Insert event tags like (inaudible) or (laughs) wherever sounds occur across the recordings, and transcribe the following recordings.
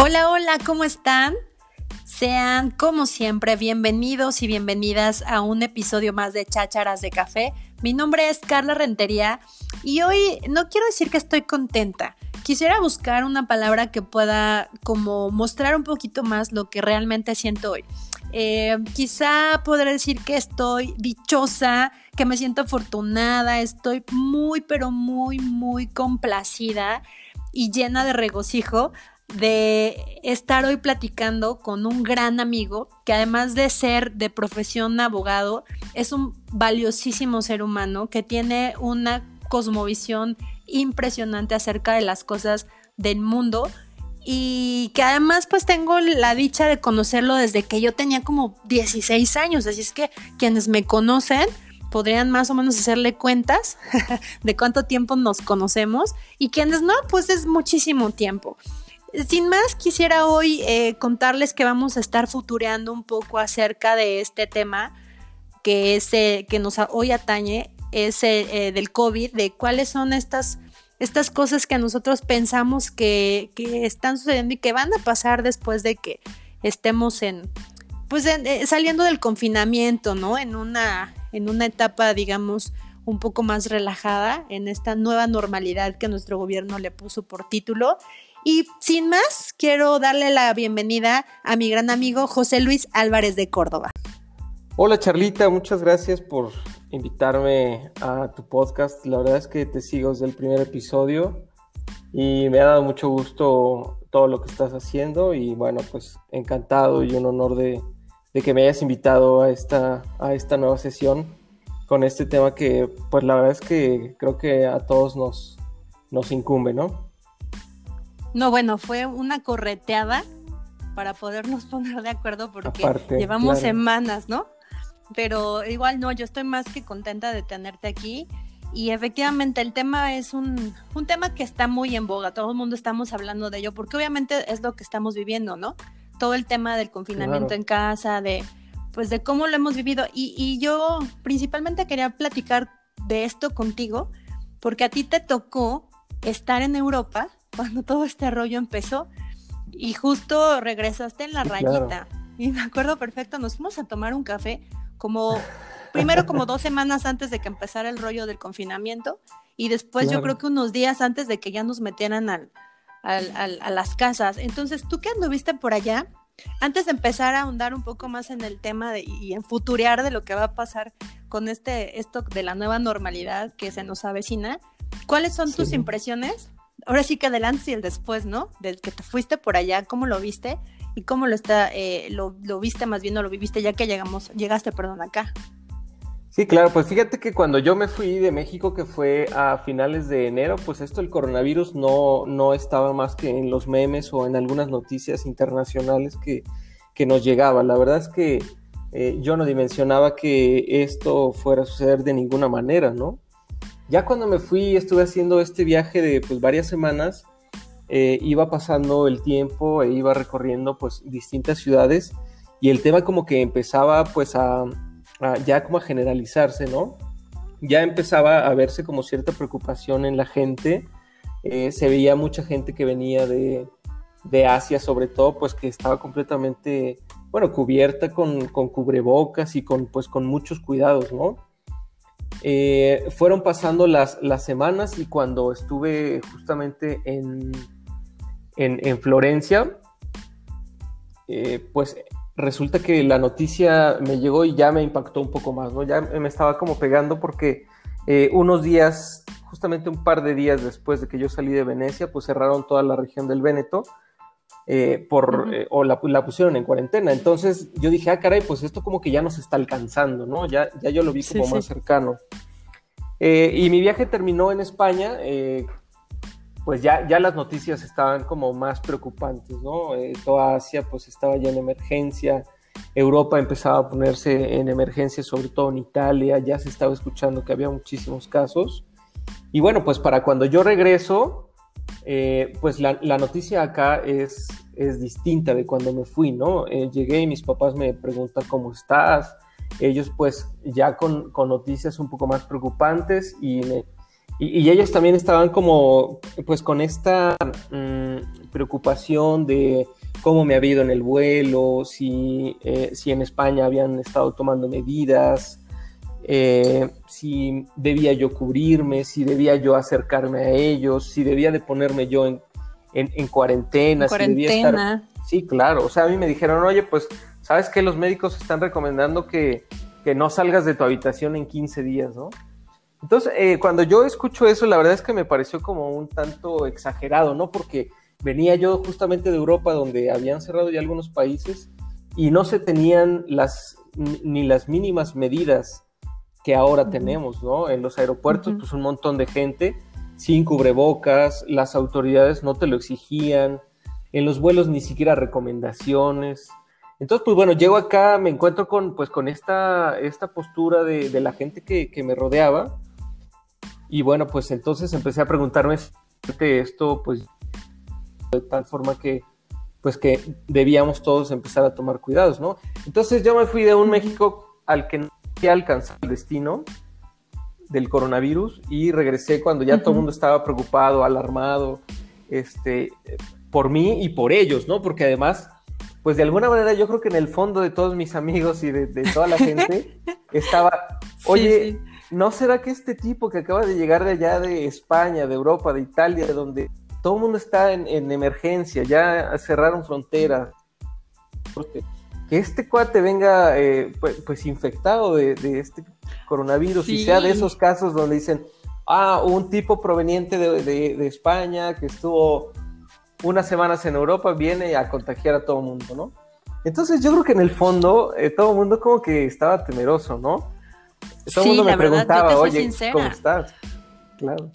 Hola, hola, ¿cómo están? Sean, como siempre, bienvenidos y bienvenidas a un episodio más de Chácharas de Café. Mi nombre es Carla Rentería y hoy no quiero decir que estoy contenta. Quisiera buscar una palabra que pueda como mostrar un poquito más lo que realmente siento hoy. Eh, quizá podré decir que estoy dichosa, que me siento afortunada, estoy muy, pero muy, muy complacida y llena de regocijo de estar hoy platicando con un gran amigo que además de ser de profesión abogado, es un valiosísimo ser humano que tiene una cosmovisión impresionante acerca de las cosas del mundo y que además pues tengo la dicha de conocerlo desde que yo tenía como 16 años, así es que quienes me conocen podrían más o menos hacerle cuentas (laughs) de cuánto tiempo nos conocemos y quienes no, pues es muchísimo tiempo. Sin más, quisiera hoy eh, contarles que vamos a estar futureando un poco acerca de este tema que, es, eh, que nos hoy atañe, es eh, del COVID, de cuáles son estas, estas cosas que nosotros pensamos que, que, están sucediendo y que van a pasar después de que estemos en, pues saliendo del confinamiento, ¿no? En una, en una etapa, digamos, un poco más relajada, en esta nueva normalidad que nuestro gobierno le puso por título y sin más, quiero darle la bienvenida a mi gran amigo José Luis Álvarez de Córdoba. Hola Charlita, muchas gracias por invitarme a tu podcast. La verdad es que te sigo desde el primer episodio y me ha dado mucho gusto todo lo que estás haciendo y bueno, pues encantado y un honor de, que me hayas invitado a esta, a esta nueva sesión con este tema que pues la verdad es que creo que a todos nos, nos incumbe, ¿no? No, bueno, fue una correteada para podernos (laughs) poner de acuerdo porque llevamos semanas, ¿no? Pero igual no, yo estoy más que contenta de tenerte aquí. Y efectivamente el tema es un, un tema que está muy en boga, todo el mundo estamos hablando de ello, porque obviamente es lo que estamos viviendo, ¿no? Todo el tema del confinamiento en casa, de pues de cómo lo hemos vivido. Y, y yo principalmente quería platicar de esto contigo, porque a ti te tocó estar en Europa cuando todo este rollo empezó y justo regresaste en la rayita. Y me acuerdo perfecto, nos fuimos a tomar un café como primero como dos semanas antes de que empezara el rollo del confinamiento y después yo creo que unos días antes de que ya nos metieran al, a las casas. Entonces, ¿tú qué anduviste por allá? Antes de empezar a ahondar un poco más en el tema de, y en futurear de lo que va a pasar con este esto de la nueva normalidad que se nos avecina, ¿cuáles son tus impresiones ahora sí que adelante y el después, ¿no? Del que te fuiste por allá, ¿cómo lo viste? Y cómo lo está, eh, lo, viste más bien o lo viviste ya que llegamos, llegaste, perdón, acá. Sí, claro, pues fíjate que cuando yo me fui de México, que fue a finales de enero, pues esto el coronavirus no, no estaba más que en los memes o en algunas noticias internacionales que, que nos llegaba. La verdad es que eh, yo no dimensionaba que esto fuera a suceder de ninguna manera, ¿no? Ya cuando me fui, estuve haciendo este viaje de pues, varias semanas, eh, iba pasando el tiempo e iba recorriendo pues distintas ciudades y el tema como que empezaba pues a, ya como a generalizarse, ¿no? Ya empezaba a verse como cierta preocupación en la gente, eh, se veía mucha gente que venía de, de, Asia sobre todo pues que estaba completamente, bueno, cubierta con, con cubrebocas y con pues con muchos cuidados, ¿no? Eh, fueron pasando las, las, semanas y cuando estuve justamente en, en, Florencia, eh, pues resulta que la noticia me llegó y ya me impactó un poco más, ¿no? Ya me estaba como pegando porque eh, unos días, justamente un par de días después de que yo salí de Venecia, pues cerraron toda la región del Véneto eh, por, eh, o la, pusieron en cuarentena. Entonces yo dije, ah, caray, pues esto como que ya nos está alcanzando, ¿no? Ya, ya yo lo vi como más cercano. Eh, y mi viaje terminó en España, pues ya, ya las noticias estaban como más preocupantes, ¿no? toda Asia pues estaba ya en emergencia, Europa empezaba a ponerse en emergencia, sobre todo en Italia, ya se estaba escuchando que había muchísimos casos. Y bueno, pues para cuando yo regreso, eh, pues la, noticia acá es, es distinta de cuando me fui, ¿no? Eh, llegué y mis papás me preguntan cómo estás, ellos pues ya con, noticias un poco más preocupantes y me, y, ellos también estaban como, pues con esta mm, preocupación de cómo me había ido en el vuelo, si, eh, si en España habían estado tomando medidas, eh, si debía yo cubrirme, si debía yo acercarme a ellos, si debía de ponerme yo en, en, cuarentena, si debía estar... Sí, claro, o sea, a mí me dijeron, oye, pues, ¿sabes qué? Los médicos están recomendando que, que no salgas de tu habitación en 15 días, ¿no? Entonces, eh, cuando yo escucho eso, la verdad es que me pareció como un tanto exagerado, ¿no? Porque venía yo justamente de Europa, donde habían cerrado ya algunos países y no se tenían las ni las mínimas medidas que ahora tenemos, ¿no? En los aeropuertos, pues un montón de gente sin cubrebocas, las autoridades no te lo exigían, en los vuelos ni siquiera recomendaciones. Entonces, pues bueno, llego acá, me encuentro con, pues, con esta, esta postura de, de la gente que, que, me rodeaba. Y bueno, pues entonces empecé a preguntarme si esto, pues, de tal forma que, pues, que debíamos todos empezar a tomar cuidados, ¿no? Entonces yo me fui de un México al que no alcanzar el destino del coronavirus y regresé cuando ya todo el mundo estaba preocupado, alarmado, este, por mí y por ellos, ¿no? Porque además, pues de alguna manera yo creo que en el fondo de todos mis amigos y de, toda la gente (laughs) estaba, oye, ¿no será que este tipo que acaba de llegar de allá de España, de Europa, de Italia, de donde todo el mundo está en, en emergencia, ya cerraron fronteras, que este cuate venga eh, pues, pues, infectado de, este coronavirus y sea de esos casos donde dicen, ah, un tipo proveniente de, España que estuvo unas semanas en Europa viene a contagiar a todo el mundo, ¿no? Entonces yo creo que en el fondo eh, todo el mundo como que estaba temeroso, ¿no? Todo el mundo me preguntaba, oye, ¿cómo estás? Claro.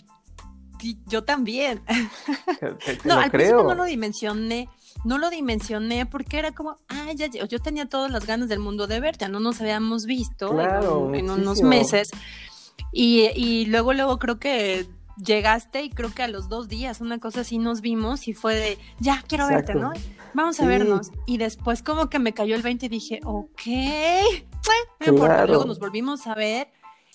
yo también. (laughs) no, al principio no lo dimensioné no lo dimensioné porque era como, ah, ya, yo tenía todas las ganas del mundo de verte, no nos habíamos visto en, unos meses. Y, y luego, luego creo que llegaste y creo que a los dos días, una cosa así nos vimos y fue de, ya, quiero verte, ¿no? Vamos a vernos. Y después como que me cayó el 20 y dije, ok, Luego nos volvimos a ver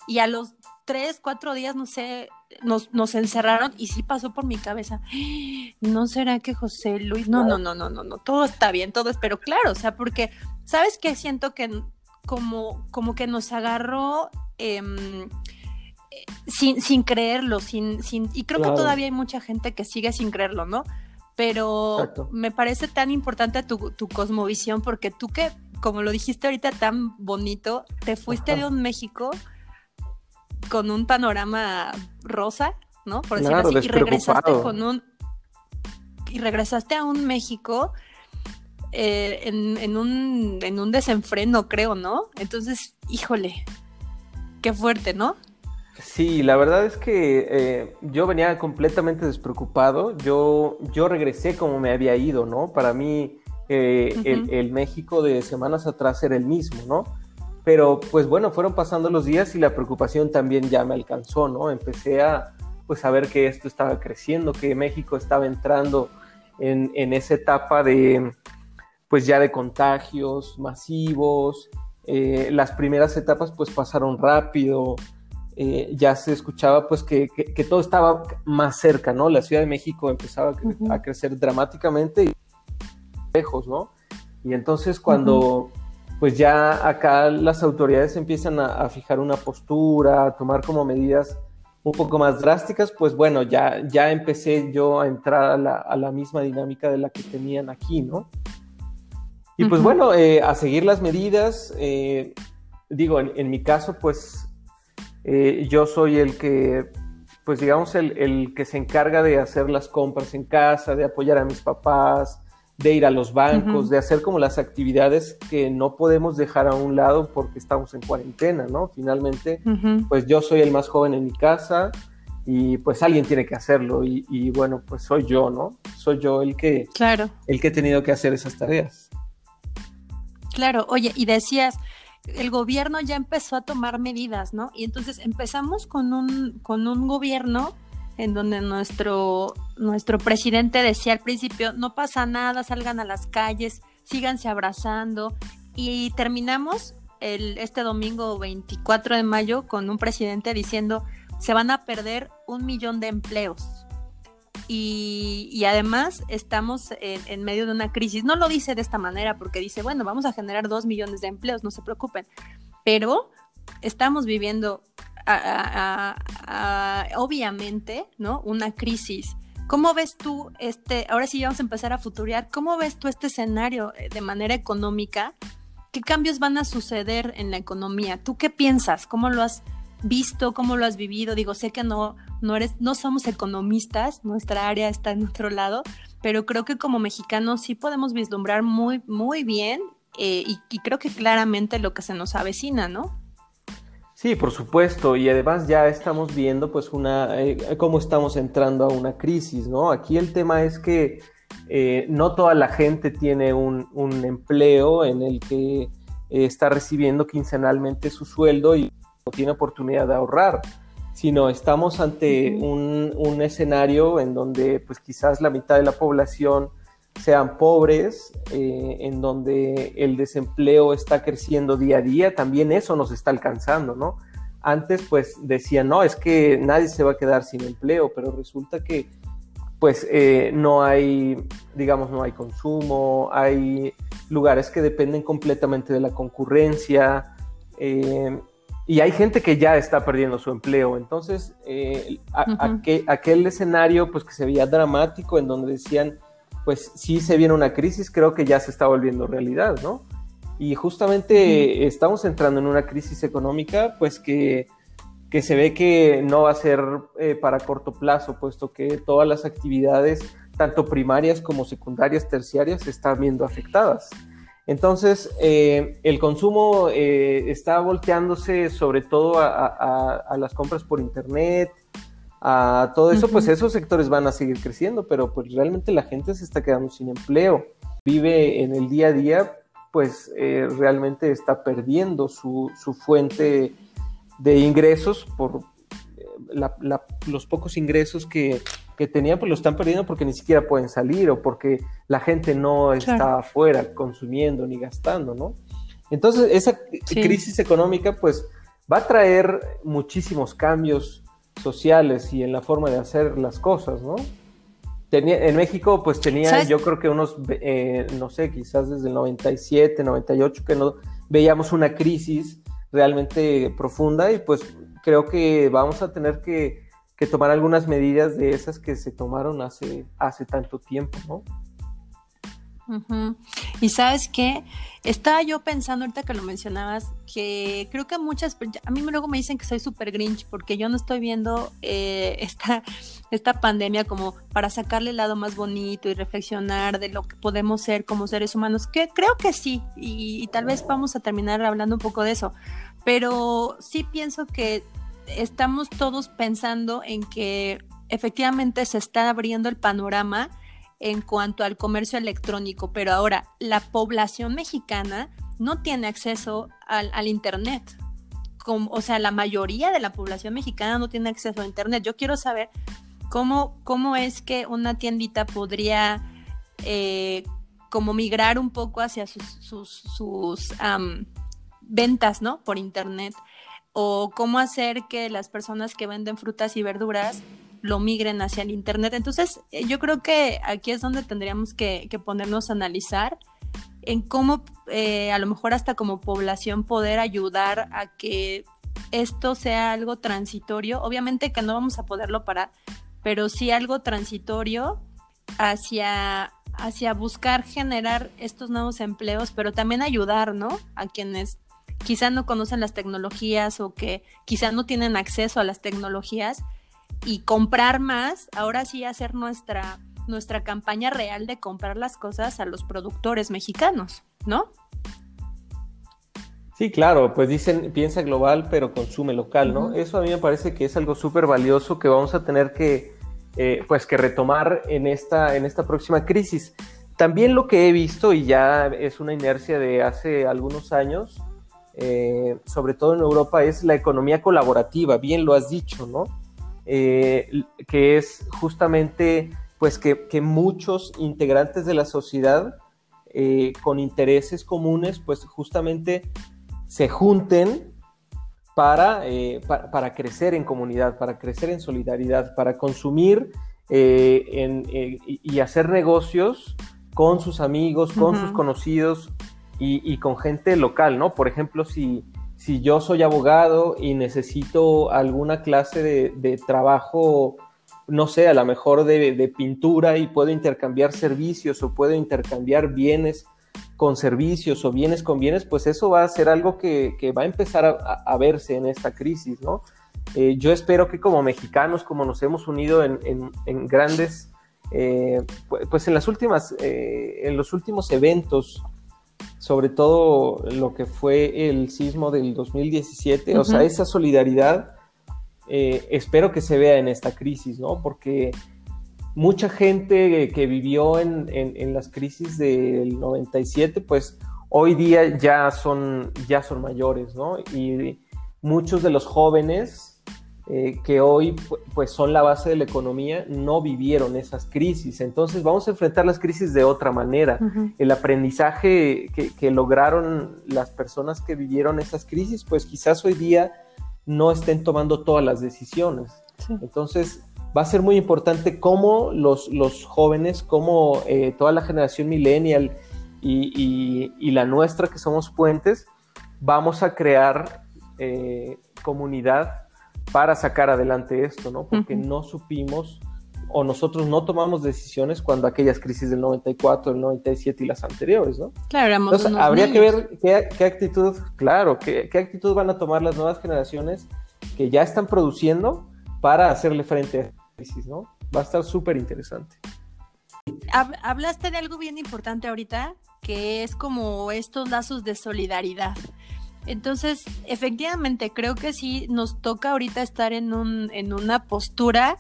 y a los tres, cuatro días, no sé, nos, nos encerraron y sí pasó por mi cabeza. ¿No será que José Luis? No, no, no, no, no, no, todo está bien, todo es, pero claro, o sea, porque, ¿sabes qué? Siento que como, como que nos agarró em, sin, sin creerlo, sin, sin, y creo que todavía hay mucha gente que sigue sin creerlo, ¿no? Pero me parece tan importante tu, tu, cosmovisión porque tú que, como lo dijiste ahorita tan bonito, te fuiste de un México con un panorama rosa, ¿no? Por decirlo así, y regresaste con un y regresaste a un México eh, en, un, en un desenfreno, creo, ¿no? Entonces, híjole, qué fuerte, ¿no? Sí, la verdad es que eh, yo venía completamente despreocupado. Yo, yo regresé como me había ido, ¿no? Para mí, eh, el, el, México de semanas atrás era el mismo, ¿no? Pero pues bueno, fueron pasando los días y la preocupación también ya me alcanzó, ¿no? Empecé a pues a ver que esto estaba creciendo, que México estaba entrando en, en esa etapa de pues ya de contagios masivos, eh, las primeras etapas pues pasaron rápido, eh, ya se escuchaba pues que, que, todo estaba más cerca, ¿no? La Ciudad de México empezaba a, crecer dramáticamente y lejos, ¿no? Y entonces cuando pues ya acá las autoridades empiezan a, fijar una postura, a tomar como medidas un poco más drásticas, pues bueno, ya, ya empecé yo a entrar a la, misma dinámica de la que tenían aquí, ¿no? Y pues bueno, eh, a seguir las medidas, eh, digo, en, mi caso, pues eh, yo soy el que, pues digamos, el, el, que se encarga de hacer las compras en casa, de apoyar a mis papás, de ir a los bancos, de hacer como las actividades que no podemos dejar a un lado porque estamos en cuarentena, ¿no? Finalmente, pues yo soy el más joven en mi casa y pues alguien tiene que hacerlo y, bueno, pues soy yo, ¿no? Soy yo el que, claro. el que he tenido que hacer esas tareas. Claro, oye, y decías, el gobierno ya empezó a tomar medidas, ¿no? Y entonces empezamos con un, con un gobierno en donde nuestro, nuestro presidente decía al principio, no pasa nada, salgan a las calles, síganse abrazando. Y terminamos el, este domingo 24 de mayo con un presidente diciendo, se van a perder un millón de empleos. Y, además estamos en, medio de una crisis. No lo dice de esta manera porque dice, bueno, vamos a generar dos millones de empleos, no se preocupen. Pero estamos viviendo, obviamente, ¿no? Una crisis. ¿Cómo ves tú este, ahora sí vamos a empezar a futurear, ¿cómo ves tú este escenario eh, de manera económica? ¿Qué cambios van a suceder en la economía? ¿Tú qué piensas? ¿Cómo lo has visto? ¿Cómo lo has vivido? Digo, sé que no, no eres, no somos economistas, nuestra área está en otro lado, pero creo que como mexicanos sí podemos vislumbrar muy, muy bien eh, y, creo que claramente lo que se nos avecina, ¿no? Sí, por supuesto, y además ya estamos viendo pues una, eh, cómo estamos entrando a una crisis, ¿no? Aquí el tema es que eh, no toda la gente tiene un, empleo en el que está recibiendo quincenalmente su sueldo y no tiene oportunidad de ahorrar sino estamos ante un, escenario en donde pues quizás la mitad de la población sean pobres, eh, en donde el desempleo está creciendo día a día, también eso nos está alcanzando, ¿no? Antes pues decían, no, es que nadie se va a quedar sin empleo, pero resulta que pues eh, no hay, digamos, no hay consumo, hay lugares que dependen completamente de la concurrencia, eh, y hay gente que ya está perdiendo su empleo. Entonces, eh, aquel, escenario pues que se veía dramático en donde decían, pues sí se viene una crisis, creo que ya se está volviendo realidad, ¿no? Y justamente estamos entrando en una crisis económica, pues que, que se ve que no va a ser eh, para corto plazo, puesto que todas las actividades, tanto primarias como secundarias, terciarias, se están viendo afectadas. Entonces, eh, el consumo eh, está volteándose sobre todo a, las compras por internet, a todo eso, pues esos sectores van a seguir creciendo, pero pues realmente la gente se está quedando sin empleo, vive en el día a día, pues eh, realmente está perdiendo su, fuente de ingresos por los pocos ingresos que, que tenían, pues lo están perdiendo porque ni siquiera pueden salir o porque la gente no está afuera consumiendo ni gastando, ¿no? Entonces, esa crisis económica, pues, va a traer muchísimos cambios sociales y en la forma de hacer las cosas, ¿no? Tenía, en México, pues tenía yo creo que unos, eh, no sé, quizás desde el 97, 98, que no veíamos una crisis realmente profunda y pues creo que vamos a tener que que tomar algunas medidas de esas que se tomaron hace, hace tanto tiempo, ¿no? Y sabes qué, estaba yo pensando ahorita que lo mencionabas, que creo que muchas, a mí luego me dicen que soy súper grinch porque yo no estoy viendo eh, (laughs) esta, esta pandemia como para sacarle el lado más bonito y reflexionar de lo que podemos ser como seres humanos, que creo que sí, y tal vez vamos a terminar hablando un poco de eso, pero sí pienso que estamos todos pensando en que efectivamente se está abriendo el panorama en cuanto al comercio electrónico, pero ahora la población mexicana no tiene acceso al, Internet. o sea, la mayoría de la población mexicana no tiene acceso a Internet. Yo quiero saber cómo, cómo es que una tiendita podría eh, como migrar un poco hacia sus, sus, ventas, ¿no? Por Internet o cómo hacer que las personas que venden frutas y verduras lo migren hacia el Internet. Entonces, eh, yo creo que aquí es donde tendríamos que, ponernos a analizar en cómo, eh, a lo mejor hasta como población, poder ayudar a que esto sea algo transitorio. Obviamente que no vamos a poderlo parar, pero sí algo transitorio hacia, hacia buscar generar estos nuevos empleos, pero también ayudar, ¿no? A quienes quizá no conocen las tecnologías o que quizá no tienen acceso a las tecnologías y comprar más, ahora sí hacer nuestra, nuestra campaña real de comprar las cosas a los productores mexicanos, ¿no? Sí, claro, pues dicen piensa global pero consume local, ¿no? Eso a mí me parece que es algo súper valioso que vamos a tener que, eh, pues que retomar en esta, en esta próxima crisis. También lo que he visto, y ya es una inercia de hace algunos años, eh, sobre todo en Europa, es la economía colaborativa, bien lo has dicho, ¿no? Eh, que es justamente pues que, muchos integrantes de la sociedad eh, con intereses comunes pues justamente se junten para, eh, para, crecer en comunidad, para crecer en solidaridad, para consumir y hacer negocios con sus amigos, con sus conocidos y, con gente local, ¿no? Por ejemplo, si, si yo soy abogado y necesito alguna clase de, trabajo, no sé, a lo mejor de, pintura y puedo intercambiar servicios o puedo intercambiar bienes con servicios o bienes con bienes, pues eso va a ser algo que, va a empezar a, verse en esta crisis, ¿no? Eh, yo espero que como mexicanos, como nos hemos unido en, en grandes eh, pues en las últimas, eh, en los últimos eventos, sobre todo lo que fue el sismo del 2017, o sea, esa solidaridad, eh, espero que se vea en esta crisis, ¿no? Porque mucha gente que vivió en, en, las crisis del 97, pues hoy día ya son, ya son mayores, ¿no? Y muchos de los jóvenes eh, que hoy pues son la base de la economía, no vivieron esas crisis. Entonces vamos a enfrentar las crisis de otra manera. El aprendizaje que, lograron las personas que vivieron esas crisis, pues quizás hoy día no estén tomando todas las decisiones. Entonces va a ser muy importante cómo los, los jóvenes, cómo eh, toda la generación millennial y, y, la nuestra que somos puentes, vamos a crear eh, comunidad para sacar adelante esto, ¿no? Porque no supimos o nosotros no tomamos decisiones cuando aquellas crisis del 94, del 97 y las anteriores, ¿no? Claro, Entonces, habría que ver qué, actitud, claro, qué, qué, actitud van a tomar las nuevas generaciones que ya están produciendo para hacerle frente a esta crisis, ¿no? Va a estar súper interesante. Hablaste de algo bien importante ahorita, que es como estos lazos de solidaridad. Entonces, efectivamente, creo que sí nos toca ahorita estar en, un, en una postura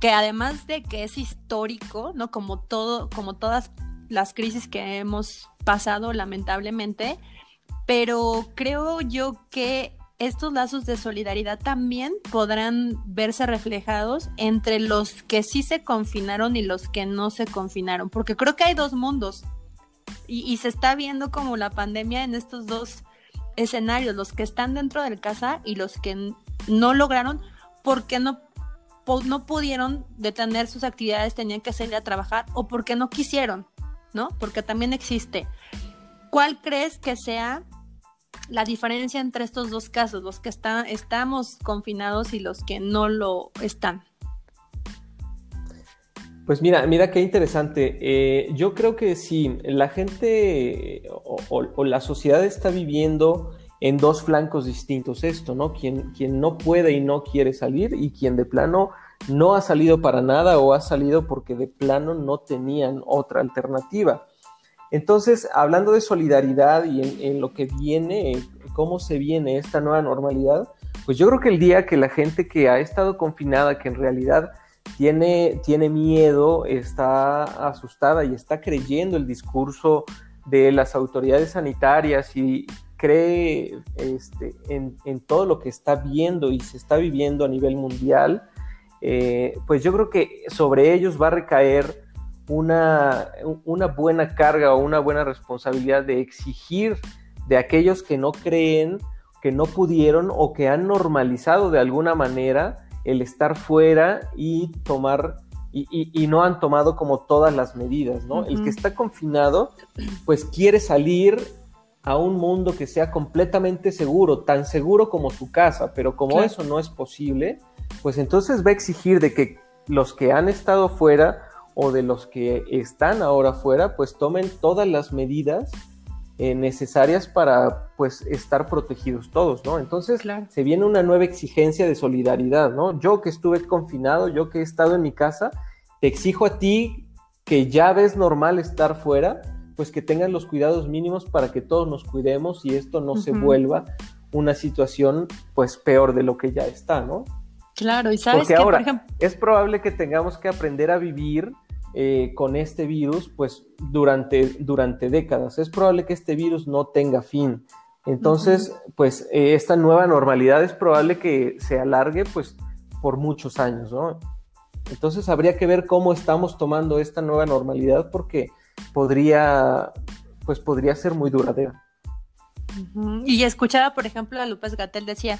que además de que es histórico, ¿no? Como todo, como todas las crisis que hemos pasado, lamentablemente, pero creo yo que estos lazos de solidaridad también podrán verse reflejados entre los que sí se confinaron y los que no se confinaron, porque creo que hay dos mundos y, y se está viendo como la pandemia en estos dos escenarios, los que están dentro de casa y los que no lograron porque no, no pudieron detener sus actividades, tenían que salir a trabajar o porque no quisieron, ¿no? Porque también existe. ¿Cuál crees que sea la diferencia entre estos dos casos, los que están, estamos confinados y los que no lo están? Pues mira, mira qué interesante. Eh, yo creo que sí, la gente o, la sociedad está viviendo en dos flancos distintos esto, ¿no? Quien, quien no puede y no quiere salir y quien de plano no ha salido para nada o ha salido porque de plano no tenían otra alternativa. Entonces, hablando de solidaridad y en, en lo que viene, cómo se viene esta nueva normalidad, pues yo creo que el día que la gente que ha estado confinada, que en realidad tiene, tiene miedo, está asustada y está creyendo el discurso de las autoridades sanitarias y cree este, en, todo lo que está viendo y se está viviendo a nivel mundial, eh, pues yo creo que sobre ellos va a recaer una, una buena carga o una buena responsabilidad de exigir de aquellos que no creen, que no pudieron o que han normalizado de alguna manera el estar fuera y tomar, y, no han tomado como todas las medidas, ¿no? El que está confinado, pues quiere salir a un mundo que sea completamente seguro, tan seguro como su casa, pero como eso no es posible, pues entonces va a exigir de que los que han estado fuera o de los que están ahora fuera, pues tomen todas las medidas eh, necesarias para pues estar protegidos todos, ¿no? Entonces se viene una nueva exigencia de solidaridad, ¿no? Yo que estuve confinado, yo que he estado en mi casa, te exijo a ti que ya ves normal estar fuera, pues que tengan los cuidados mínimos para que todos nos cuidemos y esto no se vuelva una situación pues peor de lo que ya está, ¿no? Claro, y sabes que ahora es probable que tengamos que aprender a vivir eh, con este virus, pues durante, durante décadas. Es probable que este virus no tenga fin. Entonces, pues eh, esta nueva normalidad es probable que se alargue pues por muchos años, ¿no? Entonces habría que ver cómo estamos tomando esta nueva normalidad porque podría, pues podría ser muy duradera. Y escuchaba, por ejemplo, a López Gatel decía,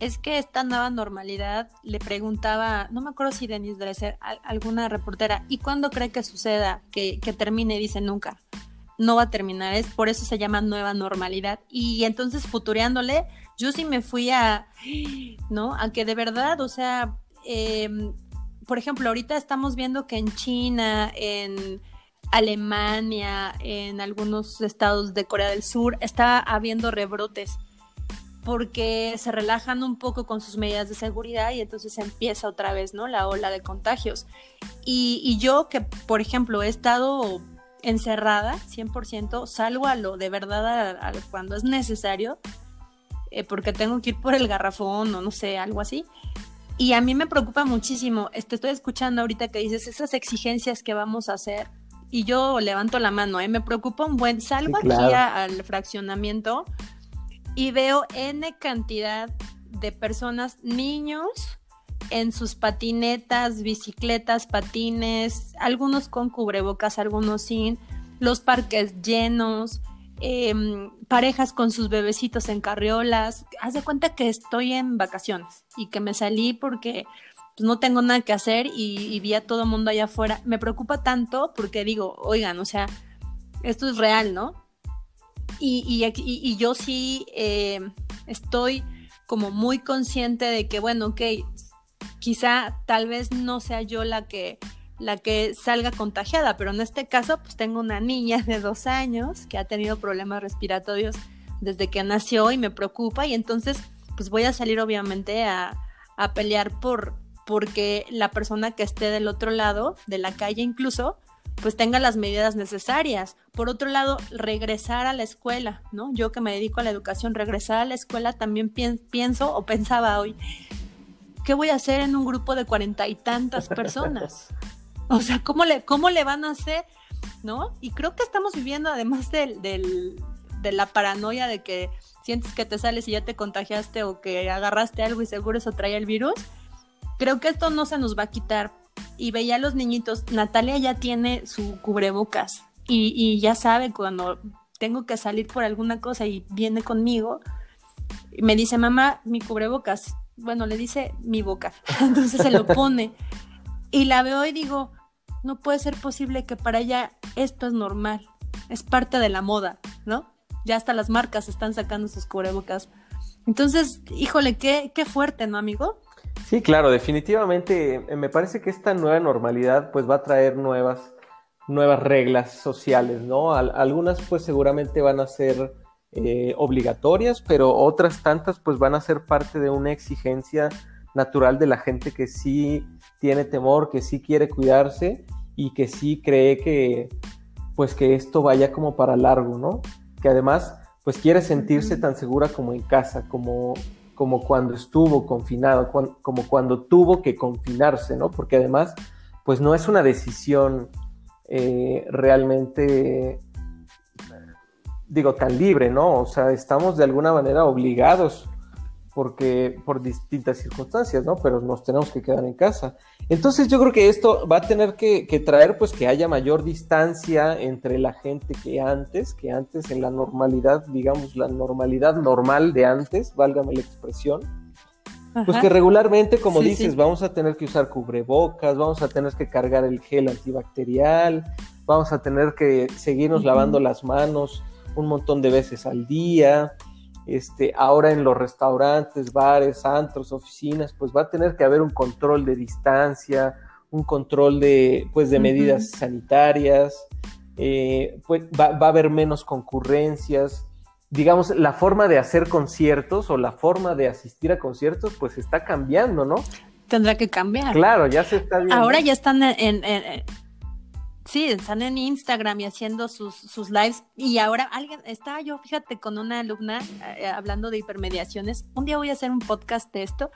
es que esta nueva normalidad le preguntaba, no me acuerdo si Denise Dresser, alguna reportera, ¿y cuándo cree que suceda, que, que termine? Dice, nunca, no va a terminar, es por eso se llama nueva normalidad. Y entonces, futureándole, yo sí me fui a, ¿no? A que de verdad, o sea, em, por ejemplo, ahorita estamos viendo que en China, en Alemania, en algunos estados de Corea del Sur, está habiendo rebrotes porque se relajan un poco con sus medidas de seguridad y entonces empieza otra vez, ¿no? La ola de contagios. Y, yo que, por ejemplo, he estado encerrada 100%, salgo a lo de verdad cuando es necesario, eh, porque tengo que ir por el garrafón o no sé, algo así. Y a mí me preocupa muchísimo, te estoy escuchando ahorita que dices esas exigencias que vamos a hacer y yo levanto la mano, ¿eh? me preocupa un buen, salgo aquí al fraccionamiento y veo N cantidad de personas, niños, en sus patinetas, bicicletas, patines, algunos con cubrebocas, algunos sin, los parques llenos, em, parejas con sus bebecitos en carriolas. Haz de cuenta que estoy en vacaciones y que me salí porque pues, no tengo nada que hacer y, vi a todo el mundo allá afuera. Me preocupa tanto porque digo, oigan, o sea, esto es real, ¿no? Y, yo sí eh, estoy como muy consciente de que, bueno, ok, quizá tal vez no sea yo la que la que salga contagiada, pero en este caso pues tengo una niña de dos años que ha tenido problemas respiratorios desde que nació y me preocupa y entonces pues voy a salir obviamente a, a pelear por porque la persona que esté del otro lado de la calle incluso pues tenga las medidas necesarias. Por otro lado, regresar a la escuela, ¿no? Yo que me dedico a la educación, regresar a la escuela también pienso o pensaba hoy, ¿qué voy a hacer en un grupo de cuarenta y tantas personas? O sea, ¿cómo le, cómo le van a hacer? ¿No? Y creo que estamos viviendo, además del, de la paranoia de que sientes que te sales y ya te contagiaste o que agarraste algo y seguro eso trae el virus, creo que esto no se nos va a quitar y veía a los niñitos, Natalia ya tiene su cubrebocas y, ya sabe cuando tengo que salir por alguna cosa y viene conmigo, me dice, mamá, mi cubrebocas. Bueno, le dice mi boca. (laughs) Entonces se lo pone. Y la veo y digo, no puede ser posible que para ella esto es normal. Es parte de la moda, ¿no? Ya hasta las marcas están sacando sus cubrebocas. Entonces, híjole, qué, qué fuerte, ¿no, amigo? Sí, claro, definitivamente eh, me parece que esta nueva normalidad pues va a traer nuevas, nuevas reglas sociales, ¿no? algunas pues seguramente van a ser eh, obligatorias, pero otras tantas pues van a ser parte de una exigencia natural de la gente que sí tiene temor, que sí quiere cuidarse y que sí cree que pues que esto vaya como para largo, ¿no? Que además pues quiere sentirse tan segura como en casa, como como cuando estuvo confinado, como cuando tuvo que confinarse, ¿no? Porque además, pues no es una decisión eh, realmente, digo, tan libre, ¿no? O sea, estamos de alguna manera obligados porque por distintas circunstancias, ¿no? Pero nos tenemos que quedar en casa. Entonces yo creo que esto va a tener que, traer pues que haya mayor distancia entre la gente que antes, que antes en la normalidad, digamos, la normalidad normal de antes, válgame la expresión, pues que regularmente, como dices, vamos a tener que usar cubrebocas, vamos a tener que cargar el gel antibacterial, vamos a tener que seguirnos lavando las manos un montón de veces al día, este, ahora en los restaurantes, bares, antros, oficinas, pues va a tener que haber un control de distancia, un control de, pues, de medidas sanitarias, eh, pues va, a haber menos concurrencias. Digamos, la forma de hacer conciertos o la forma de asistir a conciertos, pues está cambiando, ¿no? Tendrá que cambiar. Claro, ya se está viendo. Ahora ya están en Sí, están en Instagram y haciendo sus, sus lives. Y ahora alguien, estaba yo, fíjate, con una alumna eh, hablando de hipermediaciones. Un día voy a hacer un podcast de esto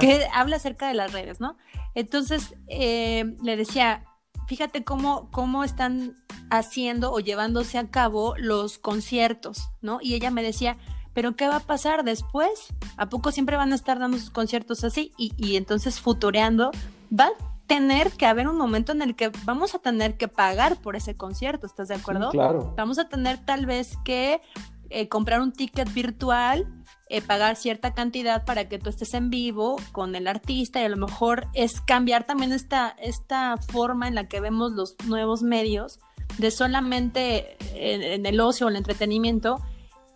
que habla acerca de las redes, ¿no? Entonces eh, le decía, fíjate cómo, cómo están haciendo o llevándose a cabo los conciertos, ¿no? Y ella me decía, pero ¿qué va a pasar después? ¿A poco siempre van a estar dando sus conciertos así? Y, y entonces futureando, va tener que haber un momento en el que vamos a tener que pagar por ese concierto, ¿estás de acuerdo? claro. Vamos a tener tal vez que eh, comprar un ticket virtual, eh, pagar cierta cantidad para que tú estés en vivo con el artista y a lo mejor es cambiar también esta, esta forma en la que vemos los nuevos medios de solamente en, el ocio o el entretenimiento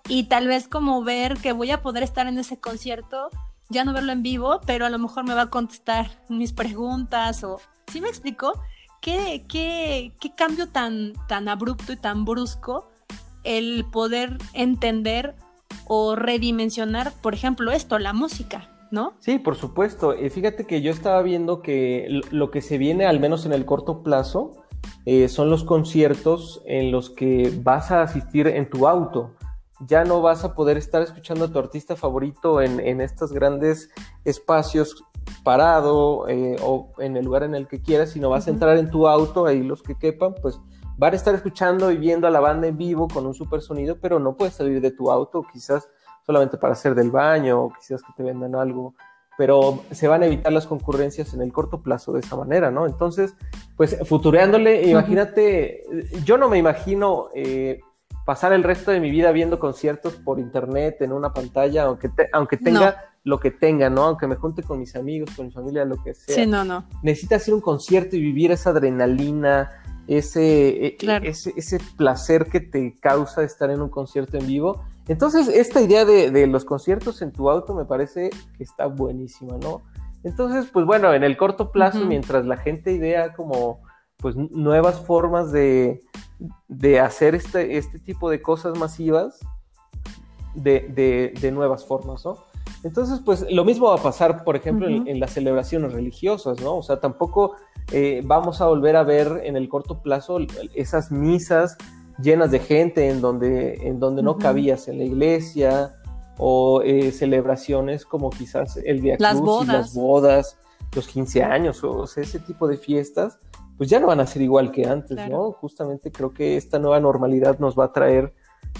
y tal vez como ver que voy a poder estar en ese concierto, ya no verlo en vivo, pero a lo mejor me va a contestar mis preguntas o... ¿Sí me explico? ¿Qué, qué, qué cambio tan, tan abrupto y tan brusco el poder entender o redimensionar, por ejemplo, esto, la música, ¿no? Sí, por supuesto. Fíjate que yo estaba viendo que lo que se viene, al menos en el corto plazo, eh, son los conciertos en los que vas a asistir en tu auto. Ya no vas a poder estar escuchando a tu artista favorito en, estos grandes espacios parado eh, o en el lugar en el que quieras, sino vas a entrar en tu auto, ahí los que quepan, pues van a estar escuchando y viendo a la banda en vivo con un super sonido, pero no puedes salir de tu auto, quizás solamente para hacer del baño, o quizás que te vendan algo, pero se van a evitar las concurrencias en el corto plazo de esa manera, ¿no? Entonces, pues futureándole, imagínate, yo no me imagino eh, pasar el resto de mi vida viendo conciertos por internet, en una pantalla, aunque, aunque tenga... lo que tenga, ¿no? Aunque me junte con mis amigos, con mi familia, lo que sea. Sí, no, no. Necesita hacer un concierto y vivir esa adrenalina, ese, e, ese, ese, placer que te causa estar en un concierto en vivo. Entonces, esta idea de, los conciertos en tu auto me parece que está buenísima, ¿no? Entonces, pues bueno, en el corto plazo, mientras la gente idea como pues nuevas formas de, hacer este, este tipo de cosas masivas, de, de, nuevas formas, ¿no? Entonces, pues lo mismo va a pasar, por ejemplo, en, las celebraciones religiosas, ¿no? O sea, tampoco eh, vamos a volver a ver en el corto plazo esas misas llenas de gente en donde, en donde no cabías en la iglesia o eh, celebraciones como quizás el Via las bodas. las bodas, los 15 años o, ese tipo de fiestas, pues ya no van a ser igual que antes, ¿no? Justamente creo que esta nueva normalidad nos va a traer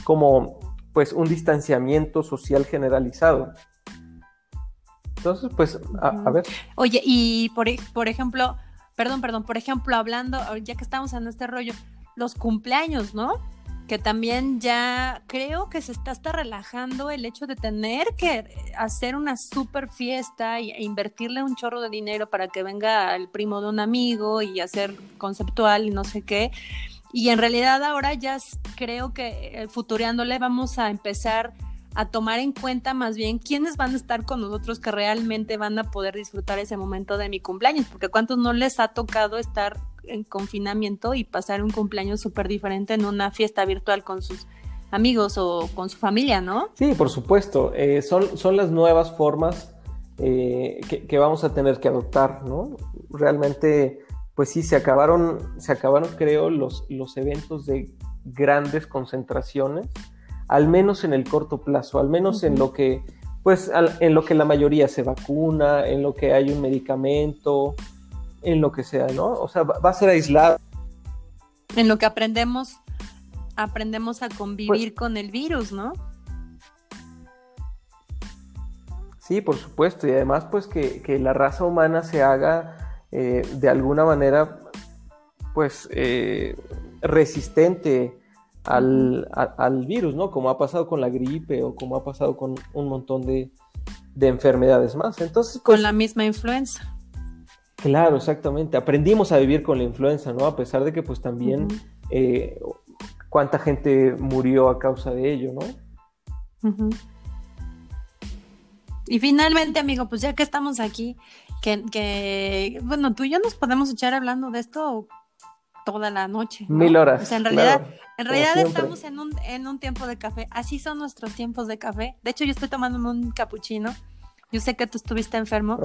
como pues un distanciamiento social generalizado. Entonces, pues, a, ver. Oye, y por, por ejemplo, perdón, perdón, por ejemplo, hablando, ya que estamos en este rollo, los cumpleaños, ¿no? Que también ya creo que se está hasta relajando el hecho de tener que hacer una super fiesta e invertirle un chorro de dinero para que venga el primo de un amigo y hacer conceptual y no sé qué. Y en realidad ahora ya creo que eh, futureándole vamos a empezar a tomar en cuenta más bien quiénes van a estar con nosotros que realmente van a poder disfrutar ese momento de mi cumpleaños, porque cuántos no les ha tocado estar en confinamiento y pasar un cumpleaños súper diferente en una fiesta virtual con sus amigos o con su familia, ¿no? Sí, por supuesto, eh, son, son las nuevas formas eh, que, vamos a tener que adoptar, ¿no? Realmente, pues sí, se acabaron, se acabaron creo, los, los eventos de grandes concentraciones al menos en el corto plazo, al menos en lo que, pues, en lo que la mayoría se vacuna, en lo que hay un medicamento, en lo que sea, ¿no? O sea, va, a ser aislado. En lo que aprendemos, aprendemos a convivir pues con el virus, ¿no? Sí, por supuesto, y además, pues, que, la raza humana se haga eh, de alguna manera, pues, eh, resistente al, virus, ¿no? Como ha pasado con la gripe o como ha pasado con un montón de, enfermedades más. Entonces, con pues la misma influenza. Claro, exactamente. Aprendimos a vivir con la influenza, ¿no? A pesar de que pues también eh, cuánta gente murió a causa de ello, ¿no? Y finalmente, amigo, pues ya que estamos aquí, que, que, bueno, tú y yo nos podemos echar hablando de esto toda la noche. Mil horas. O sea, en realidad, en realidad estamos en un, en un tiempo de café. Así son nuestros tiempos de café. De hecho, yo estoy tomando un capuchino. Yo sé que tú estuviste enfermo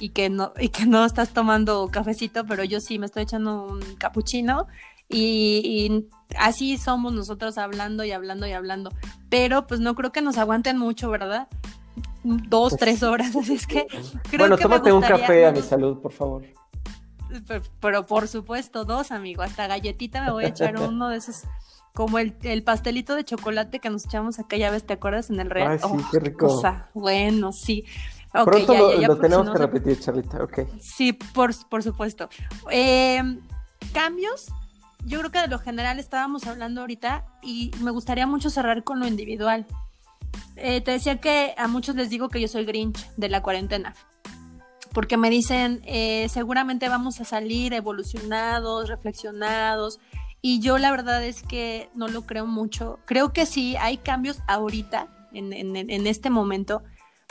y que no y que no estás tomando cafecito, pero yo sí me estoy echando un capuchino y, así somos nosotros hablando y hablando y hablando. Pero pues no creo que nos aguanten mucho, ¿verdad? Dos, pues tres horas, (laughs) así es que creo bueno, tómate un café a mi salud, por favor. Pero, por supuesto, dos, amigo. Hasta galletita me voy a echar (laughs) uno de esos como el, pastelito de chocolate que nos echamos aquella vez, ¿te acuerdas? En el Real. Ay, sí, oh, qué rico. Bueno, sí. Pronto lo, tenemos que repetir, Charlita, ok. Sí, por, por supuesto. Em, cambios yo creo que de lo general estábamos hablando ahorita y me gustaría mucho cerrar con lo individual. Eh, te decía que a muchos les digo que yo soy Grinch de la cuarentena, porque me dicen, eh, seguramente vamos a salir evolucionados, reflexionados, y yo la verdad es que no lo creo mucho. Creo que sí, hay cambios ahorita, en, en este momento,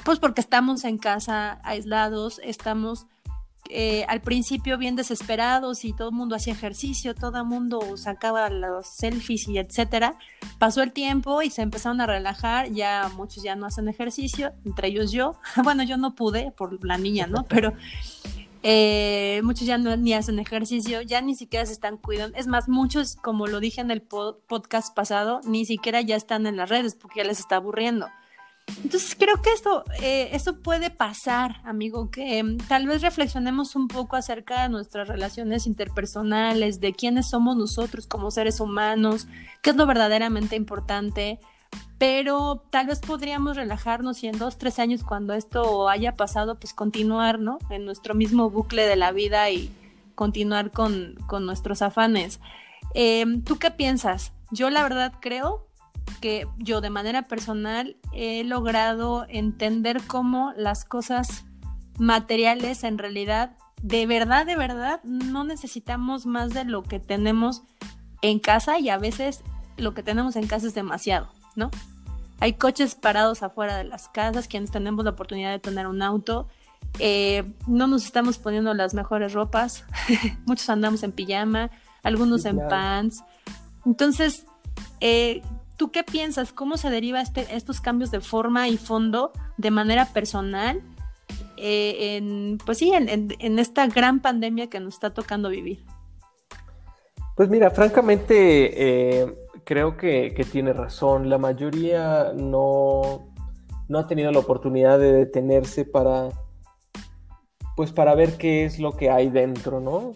pues porque estamos en casa aislados, estamos eh, al principio bien desesperados y todo el mundo hacía ejercicio, todo el mundo sacaba los selfies y etcétera. Pasó el tiempo y se empezaron a relajar, ya muchos ya no hacen ejercicio, entre ellos yo. (laughs) bueno, yo no pude por la niña, ¿no? (laughs) Pero eh, muchos ya no ni hacen ejercicio, ya ni siquiera se están cuidando. Es más, muchos, como lo dije en el podcast pasado, ni siquiera ya están en las redes porque ya les está aburriendo. Entonces creo que esto, eh, puede pasar, amigo, que em, tal vez reflexionemos un poco acerca de nuestras relaciones interpersonales, de quiénes somos nosotros como seres humanos, qué es lo verdaderamente importante, pero tal vez podríamos relajarnos y en dos, tres años cuando esto haya pasado, pues continuar, ¿no? En nuestro mismo bucle de la vida y continuar con, con nuestros afanes. Em, ¿Tú qué piensas? Yo la verdad creo que yo de manera personal he logrado entender cómo las cosas materiales en realidad, de verdad, de verdad, no necesitamos más de lo que tenemos en casa y a veces lo que tenemos en casa es demasiado, ¿no? Hay coches parados afuera de las casas, quienes tenemos la oportunidad de tener un auto, eh, no nos estamos poniendo las mejores ropas, (laughs) muchos andamos en pijama, algunos en pants. Entonces, eh, ¿Tú qué piensas? ¿Cómo se deriva este, estos cambios de forma y fondo de manera personal? Eh, en, pues sí, en, esta gran pandemia que nos está tocando vivir. Pues mira, francamente, eh, creo que, que, tiene razón. La mayoría no, no ha tenido la oportunidad de detenerse para, pues para ver qué es lo que hay dentro, ¿no?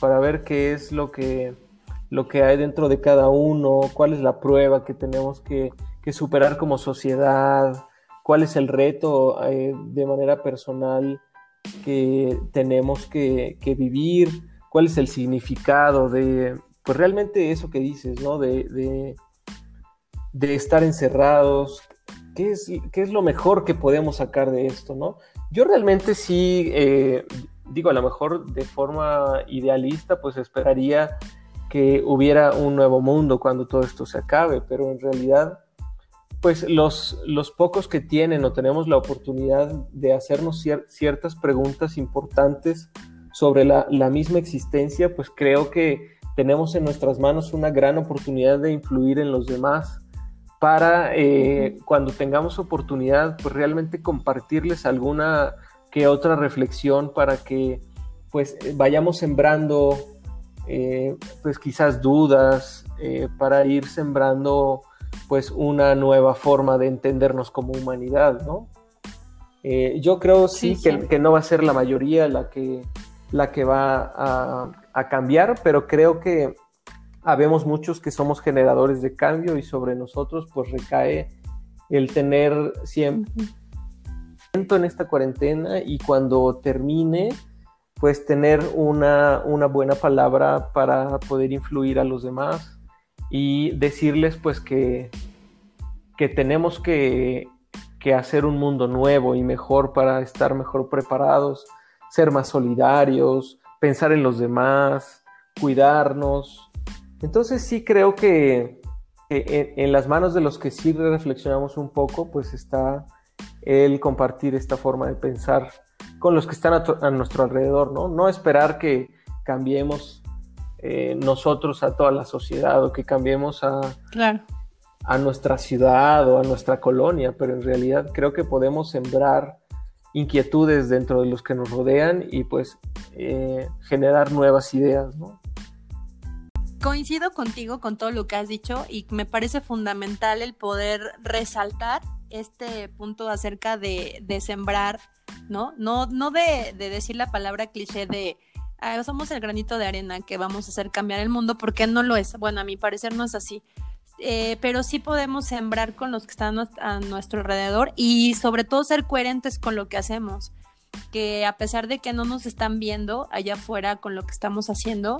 Para ver qué es lo que lo que hay dentro de cada uno, cuál es la prueba que tenemos que, superar como sociedad, cuál es el reto eh, de manera personal que tenemos que, vivir, cuál es el significado de, pues realmente eso que dices, ¿no? De, de, estar encerrados, ¿qué es, ¿qué es, lo mejor que podemos sacar de esto, ¿no? Yo realmente sí, eh, digo, a lo mejor de forma idealista, pues esperaría que hubiera un nuevo mundo cuando todo esto se acabe, pero en realidad, pues los, los pocos que tienen o tenemos la oportunidad de hacernos ciertas preguntas importantes sobre la, misma existencia, pues creo que tenemos en nuestras manos una gran oportunidad de influir en los demás para eh, cuando tengamos oportunidad, pues realmente compartirles alguna que otra reflexión para que pues vayamos sembrando eh, pues quizás dudas eh, para ir sembrando pues una nueva forma de entendernos como humanidad, ¿no? Eh, yo creo sí, Que, no va a ser la mayoría la que, la que va a, cambiar, pero creo que habemos muchos que somos generadores de cambio y sobre nosotros pues recae el tener siempre en esta cuarentena y cuando termine pues tener una, buena palabra para poder influir a los demás y decirles pues que, que tenemos que, que hacer un mundo nuevo y mejor para estar mejor preparados, ser más solidarios, pensar en los demás, cuidarnos. Entonces sí creo que, en, las manos de los que sí reflexionamos un poco, pues está el compartir esta forma de pensar con los que están a, nuestro alrededor, ¿no? No esperar que cambiemos eh, nosotros a toda la sociedad o que cambiemos a, a nuestra ciudad o a nuestra colonia, pero en realidad creo que podemos sembrar inquietudes dentro de los que nos rodean y pues eh, generar nuevas ideas, ¿no? Coincido contigo con todo lo que has dicho y me parece fundamental el poder resaltar este punto acerca de, de sembrar ¿no? No, no de, decir la palabra cliché de ah, somos el granito de arena que vamos a hacer cambiar el mundo, porque no lo es. Bueno, a mi parecer no es así. Eh, pero sí podemos sembrar con los que están a nuestro alrededor y sobre todo ser coherentes con lo que hacemos. Que a pesar de que no nos están viendo allá afuera con lo que estamos haciendo,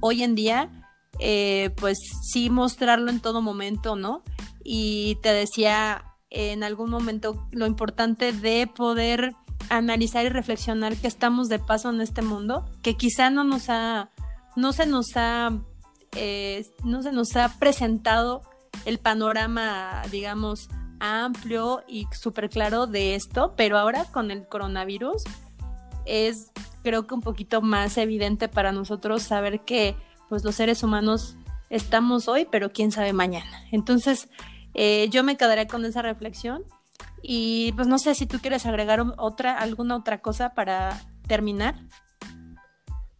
hoy en día eh, pues sí mostrarlo en todo momento, ¿no? Y te decía en algún momento lo importante de poder analizar y reflexionar que estamos de paso en este mundo, que quizá no nos ha, no se nos ha, eh, no se nos ha presentado el panorama, digamos, amplio y súper claro de esto, pero ahora con el coronavirus es creo que un poquito más evidente para nosotros saber que pues los seres humanos estamos hoy, pero quién sabe mañana. Entonces, eh, yo me quedaré con esa reflexión y pues no sé si tú quieres agregar otra, alguna otra cosa para terminar.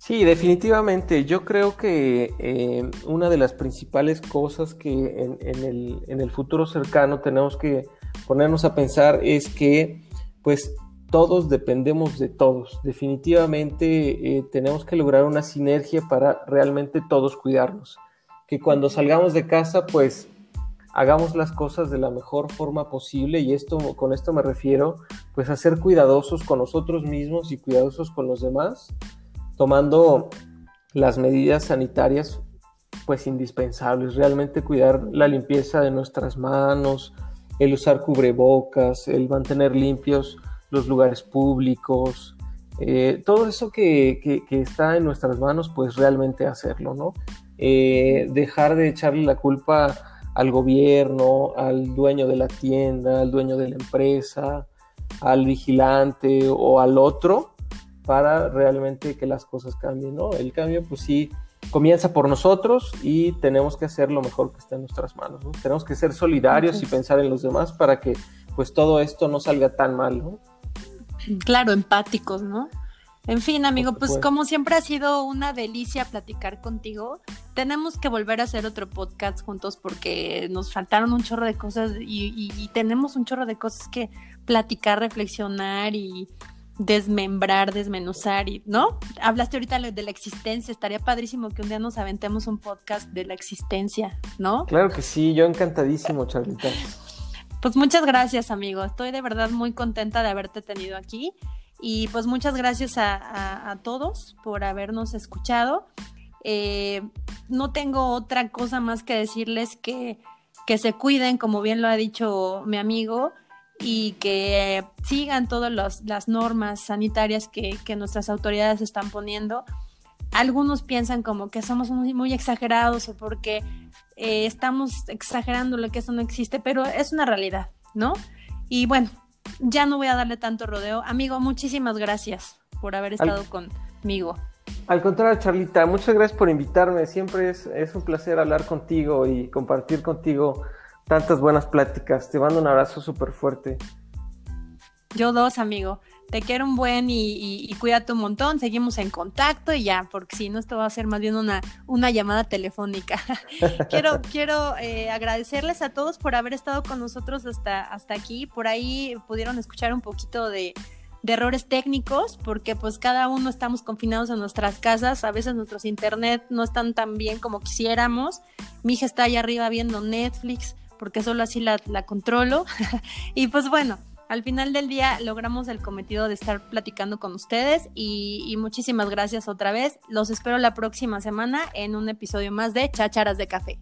Sí, definitivamente. Yo creo que eh, una de las principales cosas que en, el, futuro cercano tenemos que ponernos a pensar es que pues todos dependemos de todos. Definitivamente eh, tenemos que lograr una sinergia para realmente todos cuidarnos. Que cuando salgamos de casa pues hagamos las cosas de la mejor forma posible y esto con esto me refiero pues a ser cuidadosos con nosotros mismos y cuidadosos con los demás, tomando las medidas sanitarias pues indispensables, realmente cuidar la limpieza de nuestras manos, el usar cubrebocas, el mantener limpios los lugares públicos, eh, todo eso que, está en nuestras manos, pues realmente hacerlo, ¿no? Eh, dejar de echarle la culpa al gobierno, al dueño de la tienda, al dueño de la empresa, al vigilante o al otro para realmente que las cosas cambien, ¿no? El cambio pues sí comienza por nosotros y tenemos que hacer lo mejor que está en nuestras manos, ¿no? Tenemos que ser solidarios y pensar en los demás para que pues todo esto no salga tan mal, ¿no? Claro, empáticos, ¿no? En fin, amigo, pues como siempre ha sido una delicia platicar contigo. Tenemos que volver a hacer otro podcast juntos porque nos faltaron un chorro de cosas y, tenemos un chorro de cosas que platicar, reflexionar y desmembrar, desmenuzar y, ¿no? Hablaste ahorita de la existencia, estaría padrísimo que un día nos aventemos un podcast de la existencia, ¿no? Claro que sí, yo encantadísimo, Charlita. Pues muchas gracias, amigo. Estoy de verdad muy contenta de haberte tenido aquí. Y pues muchas gracias a, todos por habernos escuchado. Eh, no tengo otra cosa más que decirles que, que se cuiden, como bien lo ha dicho mi amigo, y que sigan todas las normas sanitarias que, que, nuestras autoridades están poniendo. Algunos piensan como que somos muy, muy exagerados o porque eh, estamos exagerando lo que eso no existe, pero es una realidad, ¿no? Y bueno, ya no voy a darle tanto rodeo. Amigo, muchísimas gracias por haber estado conmigo. Al contrario, Charlita, muchas gracias por invitarme. Siempre es, es un placer hablar contigo y compartir contigo tantas buenas pláticas. Te mando un abrazo súper fuerte. Yo dos, amigo te quiero un buen y, cuídate un montón, seguimos en contacto y ya, porque si no, esto va a ser más bien una, una llamada telefónica. (laughs) quiero (laughs) quiero eh, agradecerles a todos por haber estado con nosotros hasta, hasta aquí. Por ahí pudieron escuchar un poquito de, de errores técnicos, porque pues cada uno estamos confinados en nuestras casas, a veces nuestros internet no están tan bien como quisiéramos. Mi hija está allá arriba viendo Netflix, porque solo así la, controlo. (laughs) y pues bueno al final del día logramos el cometido de estar platicando con ustedes y, muchísimas gracias otra vez. Los espero la próxima semana en un episodio más de Chácharas de Café.